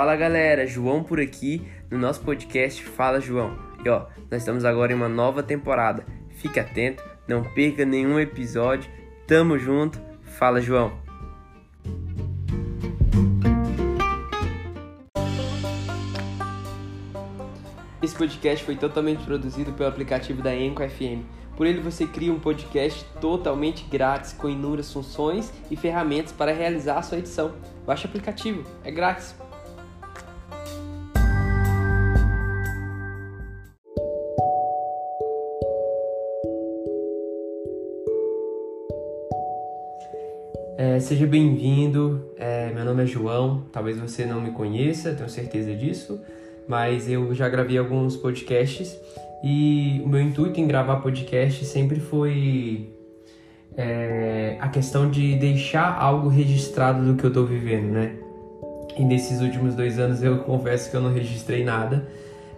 Fala galera, João por aqui no nosso podcast Fala João. E ó, nós estamos agora em uma nova temporada. Fique atento, não perca nenhum episódio. Tamo junto. Fala João. Esse podcast foi totalmente produzido pelo aplicativo da Enco FM. Por ele você cria um podcast totalmente grátis com inúmeras funções e ferramentas para realizar a sua edição. Baixe o aplicativo, é grátis. Seja bem-vindo, é, meu nome é João, talvez você não me conheça, tenho certeza disso, mas eu já gravei alguns podcasts e o meu intuito em gravar podcast sempre foi é, a questão de deixar algo registrado do que eu estou vivendo, né? E nesses últimos dois anos eu confesso que eu não registrei nada,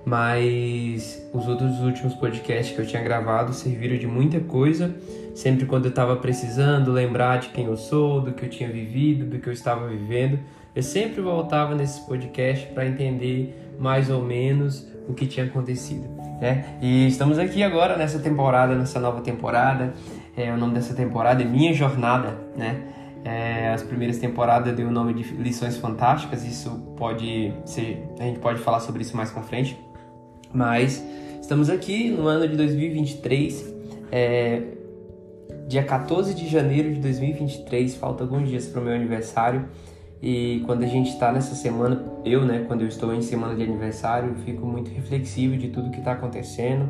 mas os outros últimos podcasts que eu tinha gravado serviram de muita coisa. Sempre quando eu estava precisando lembrar de quem eu sou, do que eu tinha vivido, do que eu estava vivendo, eu sempre voltava nesses podcasts para entender mais ou menos o que tinha acontecido, né? E estamos aqui agora nessa temporada, nessa nova temporada. É, o nome dessa temporada é Minha Jornada, né? É, as primeiras temporadas deu o nome de Lições Fantásticas. Isso pode ser, a gente pode falar sobre isso mais para frente. Mas estamos aqui no ano de 2023, é, dia 14 de janeiro de 2023, falta alguns dias para o meu aniversário. E quando a gente está nessa semana, eu, né, quando eu estou em semana de aniversário, fico muito reflexivo de tudo que está acontecendo.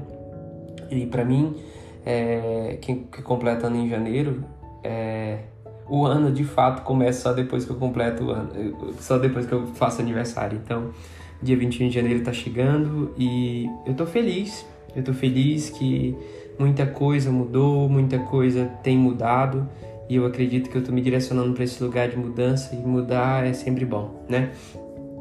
E para mim, é, que completa ano em janeiro, é, o ano de fato começa só depois que eu completo o ano, só depois que eu faço aniversário. Então, dia 21 de janeiro está chegando e eu tô feliz. Eu tô feliz que muita coisa mudou, muita coisa tem mudado e eu acredito que eu tô me direcionando para esse lugar de mudança e mudar é sempre bom, né?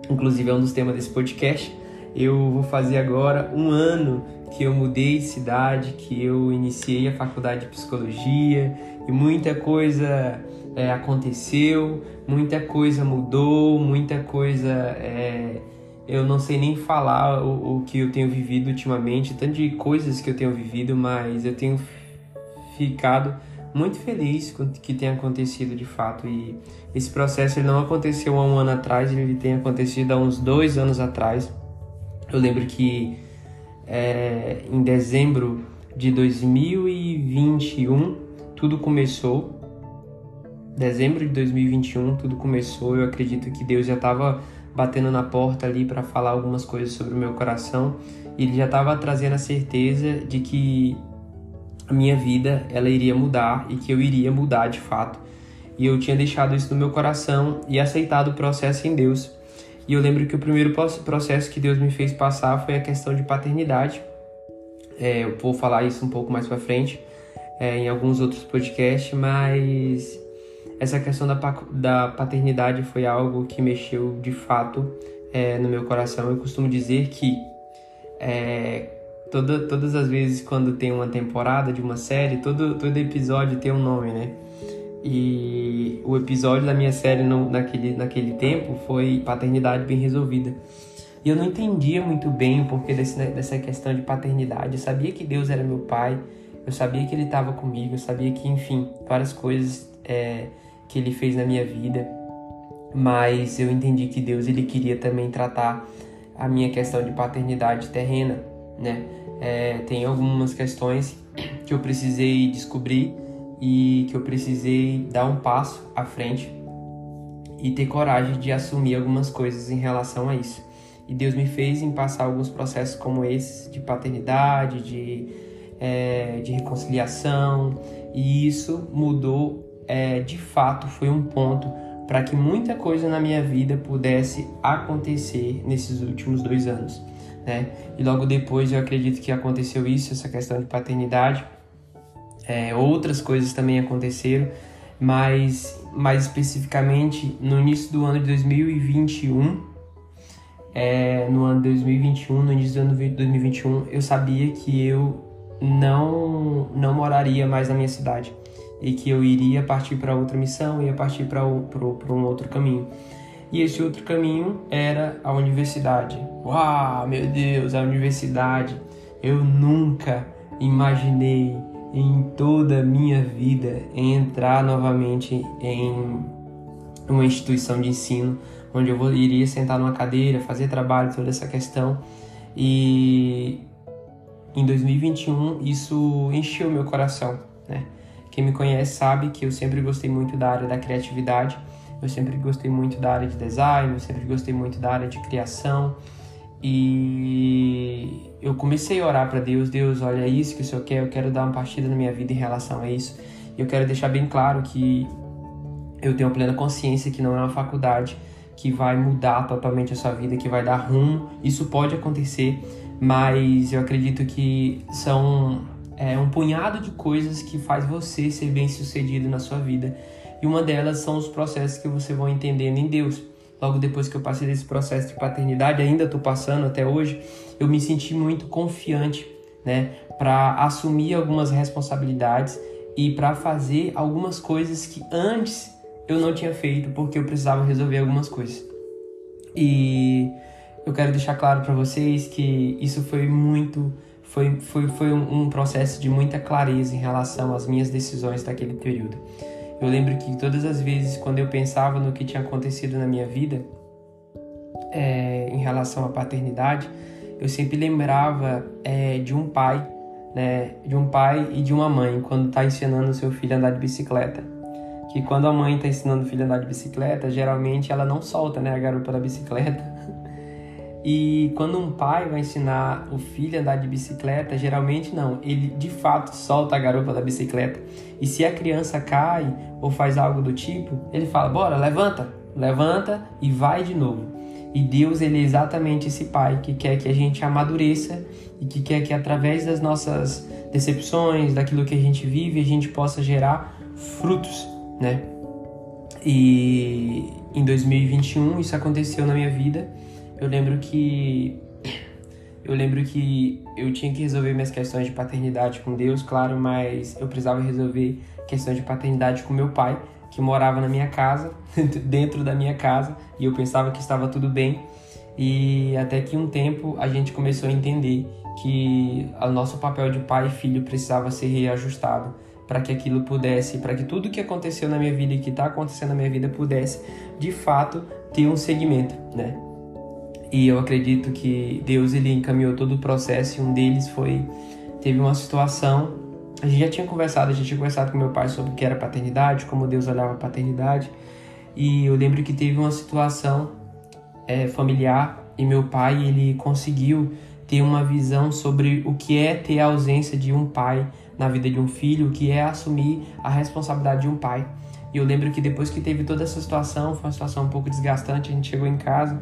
Inclusive é um dos temas desse podcast. Eu vou fazer agora um ano que eu mudei de cidade, que eu iniciei a faculdade de psicologia e muita coisa é, aconteceu, muita coisa mudou, muita coisa é, eu não sei nem falar o, o, que eu tenho vivido ultimamente, tanto de coisas que eu tenho vivido, mas eu tenho ficado muito feliz com o que tem acontecido de fato. E esse processo ele não aconteceu há um ano atrás, ele tem acontecido há uns dois anos atrás. Eu lembro que é, em dezembro de 2021 tudo começou. Dezembro de 2021 tudo começou. Eu acredito que Deus já estava batendo na porta ali para falar algumas coisas sobre o meu coração. E ele já estava trazendo a certeza de que a minha vida ela iria mudar e que eu iria mudar de fato. E eu tinha deixado isso no meu coração e aceitado o processo em Deus. E eu lembro que o primeiro processo que Deus me fez passar foi a questão de paternidade. É, eu vou falar isso um pouco mais para frente é, em alguns outros podcasts, mas essa questão da, da paternidade foi algo que mexeu de fato é, no meu coração. Eu costumo dizer que é, toda, todas as vezes quando tem uma temporada de uma série, todo, todo episódio tem um nome, né? E o episódio da minha série no, naquele, naquele tempo foi Paternidade Bem Resolvida. E eu não entendia muito bem o porquê desse, dessa questão de paternidade. Eu sabia que Deus era meu pai, eu sabia que Ele estava comigo, eu sabia que, enfim, várias coisas é, que Ele fez na minha vida. Mas eu entendi que Deus ele queria também tratar a minha questão de paternidade terrena, né? É, tem algumas questões que eu precisei descobrir e que eu precisei dar um passo à frente e ter coragem de assumir algumas coisas em relação a isso. E Deus me fez em passar alguns processos como esses de paternidade, de, é, de reconciliação, e isso mudou é, de fato, foi um ponto para que muita coisa na minha vida pudesse acontecer nesses últimos dois anos. Né? E logo depois eu acredito que aconteceu isso, essa questão de paternidade é, outras coisas também aconteceram, mas mais especificamente no início do ano de 2021, é, no ano de 2021, no início do ano de 2021, eu sabia que eu não não moraria mais na minha cidade e que eu iria partir para outra missão, ia partir para um outro caminho. e esse outro caminho era a universidade. Uau, meu Deus, a universidade. Eu nunca imaginei em toda a minha vida entrar novamente em uma instituição de ensino onde eu iria sentar numa cadeira, fazer trabalho, toda essa questão. E em 2021 isso encheu meu coração, né? Quem me conhece sabe que eu sempre gostei muito da área da criatividade, eu sempre gostei muito da área de design, eu sempre gostei muito da área de criação. E eu comecei a orar para Deus, Deus, olha isso que o Senhor quer, eu quero dar uma partida na minha vida em relação a isso. E eu quero deixar bem claro que eu tenho plena consciência que não é uma faculdade que vai mudar totalmente a sua vida, que vai dar rumo. Isso pode acontecer, mas eu acredito que são punhado de coisas que faz você ser bem sucedido na sua vida. E uma delas são os processos que você vai entendendo em Deus logo depois que eu passei desse processo de paternidade, ainda estou passando até hoje, eu me senti muito confiante, né, para assumir algumas responsabilidades e para fazer algumas coisas que antes eu não tinha feito porque eu precisava resolver algumas coisas. E eu quero deixar claro para vocês que isso foi muito foi, foi, foi um processo de muita clareza em relação às minhas decisões daquele período. Eu lembro que todas as vezes quando eu pensava no que tinha acontecido na minha vida é, em relação à paternidade, eu sempre lembrava é, de um pai, né, de um pai e de uma mãe quando está ensinando o seu filho a andar de bicicleta. Que quando a mãe está ensinando o filho a andar de bicicleta, geralmente ela não solta, né, a garupa da bicicleta. E quando um pai vai ensinar o filho a andar de bicicleta, geralmente não, ele de fato solta a garupa da bicicleta. E se a criança cai ou faz algo do tipo, ele fala: "Bora, levanta, levanta e vai de novo". E Deus, ele é exatamente esse pai que quer que a gente amadureça e que quer que através das nossas decepções, daquilo que a gente vive, a gente possa gerar frutos, né? E em 2021 isso aconteceu na minha vida eu lembro que eu lembro que eu tinha que resolver minhas questões de paternidade com Deus, claro, mas eu precisava resolver questões de paternidade com meu pai, que morava na minha casa, dentro da minha casa, e eu pensava que estava tudo bem. E até que um tempo a gente começou a entender que o nosso papel de pai e filho precisava ser reajustado para que aquilo pudesse, para que tudo que aconteceu na minha vida e que está acontecendo na minha vida pudesse, de fato, ter um segmento, né? E eu acredito que Deus ele encaminhou todo o processo e um deles foi teve uma situação a gente já tinha conversado, a gente tinha conversado com meu pai sobre o que era paternidade, como Deus olhava a paternidade. E eu lembro que teve uma situação é, familiar e meu pai ele conseguiu ter uma visão sobre o que é ter a ausência de um pai na vida de um filho, o que é assumir a responsabilidade de um pai. E eu lembro que depois que teve toda essa situação, foi uma situação um pouco desgastante, a gente chegou em casa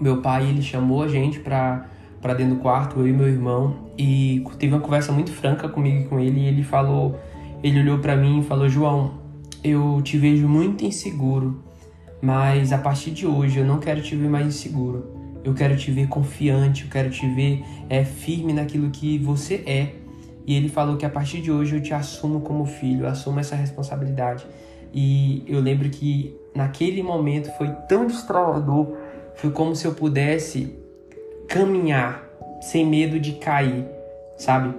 meu pai ele chamou a gente para para dentro do quarto, eu e meu irmão, e teve uma conversa muito franca comigo e com ele, e ele falou, ele olhou para mim e falou: "João, eu te vejo muito inseguro, mas a partir de hoje eu não quero te ver mais inseguro. Eu quero te ver confiante, eu quero te ver é, firme naquilo que você é. E ele falou que a partir de hoje eu te assumo como filho, eu assumo essa responsabilidade. E eu lembro que naquele momento foi tão destralador foi como se eu pudesse caminhar sem medo de cair, sabe?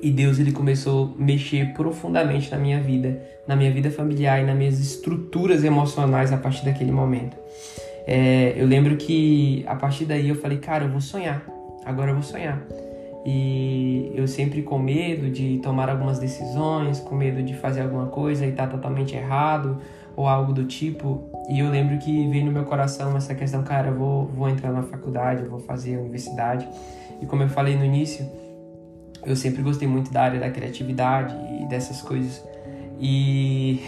E Deus ele começou a mexer profundamente na minha vida, na minha vida familiar e nas minhas estruturas emocionais a partir daquele momento. É, eu lembro que a partir daí eu falei, cara, eu vou sonhar. Agora eu vou sonhar. E eu sempre com medo de tomar algumas decisões, com medo de fazer alguma coisa e estar tá totalmente errado ou algo do tipo. E eu lembro que veio no meu coração essa questão, cara, eu vou, vou entrar na faculdade, eu vou fazer a universidade. E como eu falei no início, eu sempre gostei muito da área da criatividade e dessas coisas. E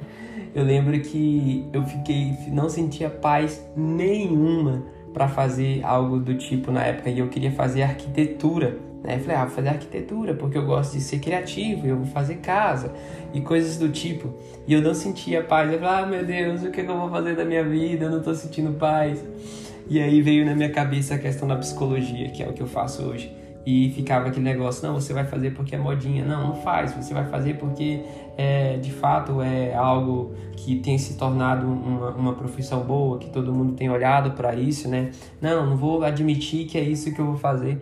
eu lembro que eu fiquei, não sentia paz nenhuma para fazer algo do tipo na época e eu queria fazer arquitetura. Né? Eu falei, ah, vou fazer arquitetura porque eu gosto de ser criativo, eu vou fazer casa e coisas do tipo. E eu não sentia paz. Eu falei, ah, meu Deus, o que, é que eu vou fazer da minha vida? Eu não tô sentindo paz. E aí veio na minha cabeça a questão da psicologia, que é o que eu faço hoje. e ficava aquele negócio, não, você vai fazer porque é modinha. Não, não faz, você vai fazer porque é, de fato é algo que tem se tornado uma, uma profissão boa, que todo mundo tem olhado para isso, né? Não, não vou admitir que é isso que eu vou fazer.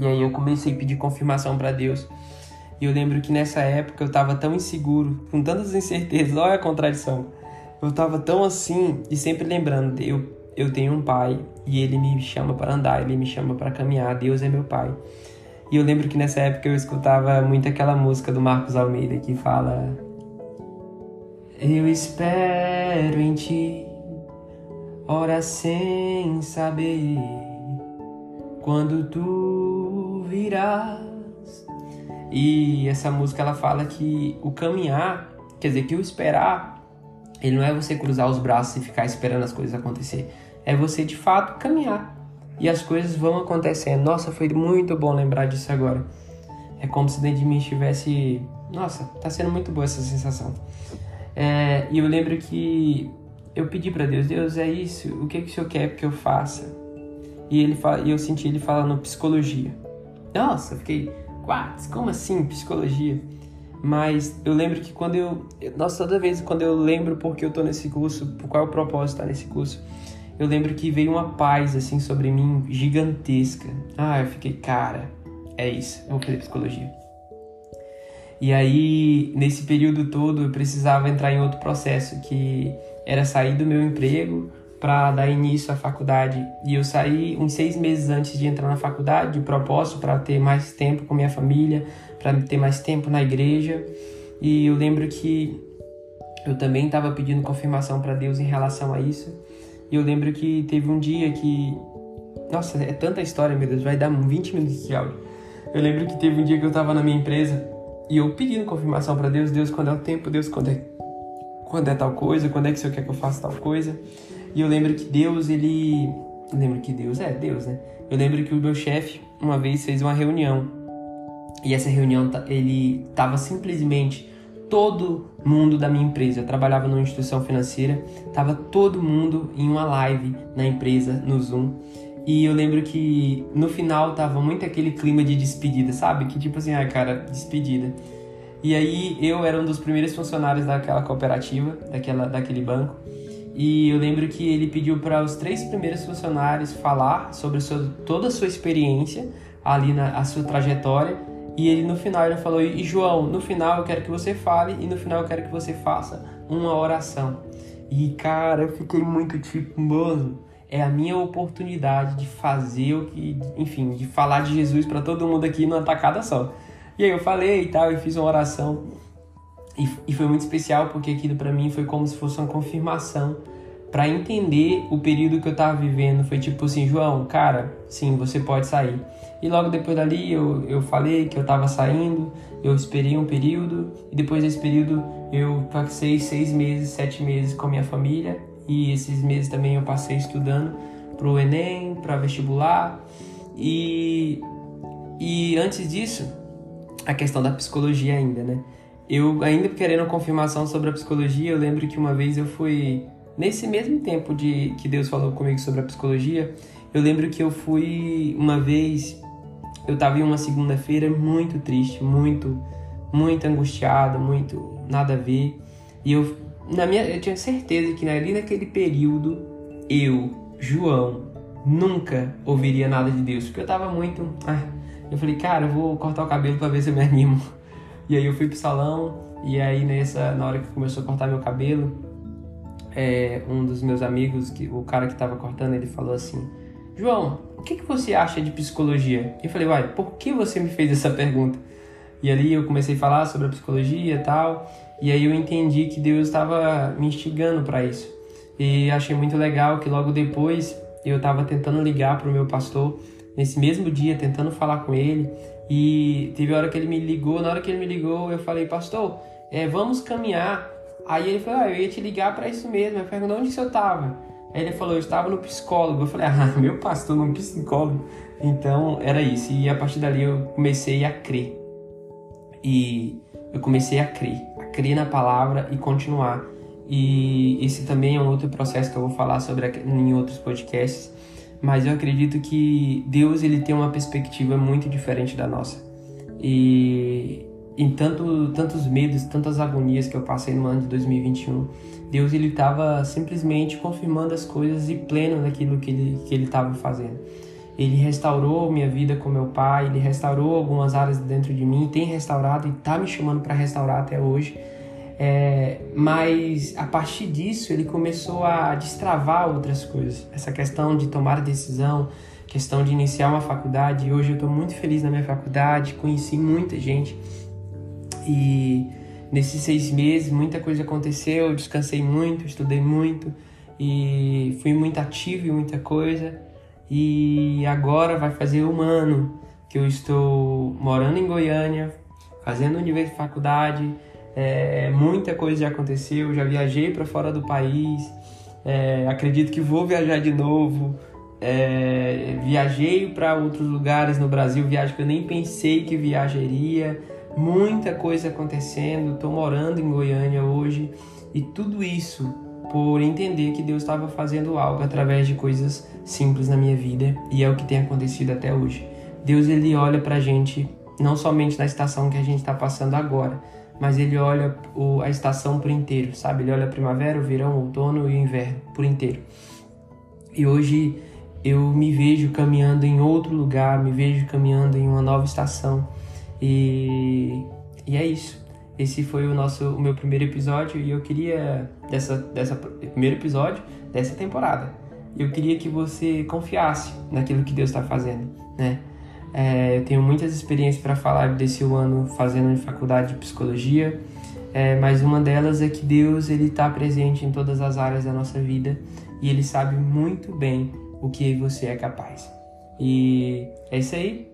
E aí eu comecei a pedir confirmação para Deus. E eu lembro que nessa época eu estava tão inseguro, com tantas incertezas, olha a contradição. Eu estava tão assim e sempre lembrando, eu eu tenho um pai e ele me chama para andar, ele me chama para caminhar, Deus é meu pai. E eu lembro que nessa época eu escutava muito aquela música do Marcos Almeida que fala Eu espero em ti, ora sem saber quando tu virás. E essa música ela fala que o caminhar, quer dizer, que o esperar, ele não é você cruzar os braços e ficar esperando as coisas acontecer é você de fato caminhar. E as coisas vão acontecendo. Nossa, foi muito bom lembrar disso agora. É como se dentro de mim estivesse. Nossa, tá sendo muito boa essa sensação. É, e eu lembro que eu pedi para Deus: Deus, é isso, o que, que o Senhor quer que eu faça? E ele fala, eu senti ele falando psicologia. Nossa, eu fiquei, what? Como assim psicologia? Mas eu lembro que quando eu. Nossa, toda vez quando eu lembro porque eu tô nesse curso, qual é o propósito de estar nesse curso, eu lembro que veio uma paz assim sobre mim gigantesca. Ah, eu fiquei, cara, é isso, eu vou fazer psicologia. E aí, nesse período todo, eu precisava entrar em outro processo que era sair do meu emprego para dar início à faculdade. E eu saí uns seis meses antes de entrar na faculdade, de propósito para ter mais tempo com minha família, para ter mais tempo na igreja. E eu lembro que eu também estava pedindo confirmação para Deus em relação a isso. E eu lembro que teve um dia que. Nossa, é tanta história, meu Deus, vai dar 20 minutos de áudio. Eu lembro que teve um dia que eu tava na minha empresa e eu pedindo confirmação para Deus, Deus, quando é o tempo, Deus, quando é, quando é tal coisa, quando é que Senhor quer que eu faça tal coisa. E eu lembro que Deus, ele. Eu lembro que Deus é Deus, né? Eu lembro que o meu chefe uma vez fez uma reunião e essa reunião ele tava simplesmente todo mundo da minha empresa. Eu trabalhava numa instituição financeira, tava todo mundo em uma live na empresa, no Zoom. E eu lembro que no final tava muito aquele clima de despedida, sabe? Que tipo assim, ah, cara, despedida. E aí eu era um dos primeiros funcionários daquela cooperativa, daquela, daquele banco. E eu lembro que ele pediu para os três primeiros funcionários falar sobre sua, toda a sua experiência ali na a sua trajetória e ele no final ele falou: "E João, no final eu quero que você fale e no final eu quero que você faça uma oração". E cara, eu fiquei muito tipo, mano, é a minha oportunidade de fazer o que, enfim, de falar de Jesus para todo mundo aqui numa tacada só. E aí eu falei e tal, e fiz uma oração. E, e foi muito especial porque aquilo para mim foi como se fosse uma confirmação para entender o período que eu tava vivendo. Foi tipo assim, João, cara, sim, você pode sair. E logo depois dali eu, eu falei que eu tava saindo, eu esperei um período, e depois desse período eu passei seis meses, sete meses com a minha família, e esses meses também eu passei estudando pro Enem, para vestibular, e, e antes disso, a questão da psicologia ainda, né? Eu ainda querendo confirmação sobre a psicologia, eu lembro que uma vez eu fui Nesse mesmo tempo de que Deus falou comigo sobre a psicologia, eu lembro que eu fui uma vez, eu estava em uma segunda-feira muito triste, muito, muito angustiado, muito nada a ver. E eu, na minha, eu tinha certeza que ali naquele período, eu, João, nunca ouviria nada de Deus, porque eu estava muito. Ah, eu falei, cara, eu vou cortar o cabelo para ver se eu me animo. E aí eu fui pro salão, e aí nessa, na hora que começou a cortar meu cabelo, é, um dos meus amigos, que, o cara que estava cortando, ele falou assim: João, o que, que você acha de psicologia? Eu falei: Uai, por que você me fez essa pergunta? E ali eu comecei a falar sobre a psicologia e tal, e aí eu entendi que Deus estava me instigando para isso. E achei muito legal que logo depois eu estava tentando ligar para o meu pastor, nesse mesmo dia, tentando falar com ele, e teve hora que ele me ligou, na hora que ele me ligou, eu falei: Pastor, é, vamos caminhar Aí ele falou, ah, eu ia te ligar para isso mesmo. Eu perguntei, onde você estava? Aí ele falou, eu estava no psicólogo. Eu falei, ah, meu pastor, no psicólogo. Então, era isso. E a partir dali eu comecei a crer. E eu comecei a crer. A crer na palavra e continuar. E esse também é um outro processo que eu vou falar sobre em outros podcasts. Mas eu acredito que Deus ele tem uma perspectiva muito diferente da nossa. E em tanto, tantos medos, tantas agonias que eu passei no ano de 2021, Deus ele estava simplesmente confirmando as coisas e pleno naquilo que ele que ele estava fazendo. Ele restaurou minha vida com meu pai, ele restaurou algumas áreas dentro de mim, tem restaurado e está me chamando para restaurar até hoje. É, mas a partir disso ele começou a destravar outras coisas. Essa questão de tomar decisão, questão de iniciar uma faculdade. Hoje eu estou muito feliz na minha faculdade, conheci muita gente. E nesses seis meses muita coisa aconteceu, eu descansei muito, estudei muito e fui muito ativo em muita coisa. E agora vai fazer um ano que eu estou morando em Goiânia, fazendo nível de faculdade é, muita coisa já aconteceu, já viajei para fora do país, é, acredito que vou viajar de novo. É, viajei para outros lugares no Brasil, viagem que eu nem pensei que viajaria. Muita coisa acontecendo, estou morando em Goiânia hoje e tudo isso por entender que Deus estava fazendo algo através de coisas simples na minha vida e é o que tem acontecido até hoje. Deus ele olha para a gente não somente na estação que a gente está passando agora, mas ele olha a estação por inteiro, sabe? Ele olha a primavera, o verão, o outono e o inverno por inteiro. E hoje eu me vejo caminhando em outro lugar, me vejo caminhando em uma nova estação. E, e é isso. Esse foi o nosso o meu primeiro episódio e eu queria dessa dessa primeiro episódio dessa temporada. Eu queria que você confiasse naquilo que Deus está fazendo, né? É, eu tenho muitas experiências para falar desse ano fazendo faculdade de psicologia, é, mas uma delas é que Deus ele está presente em todas as áreas da nossa vida e Ele sabe muito bem o que você é capaz. E é isso aí.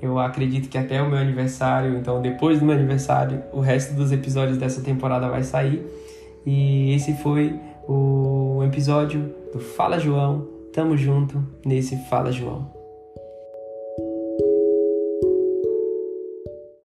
Eu acredito que até o meu aniversário, então depois do meu aniversário, o resto dos episódios dessa temporada vai sair. E esse foi o episódio do Fala João. Tamo junto nesse Fala João.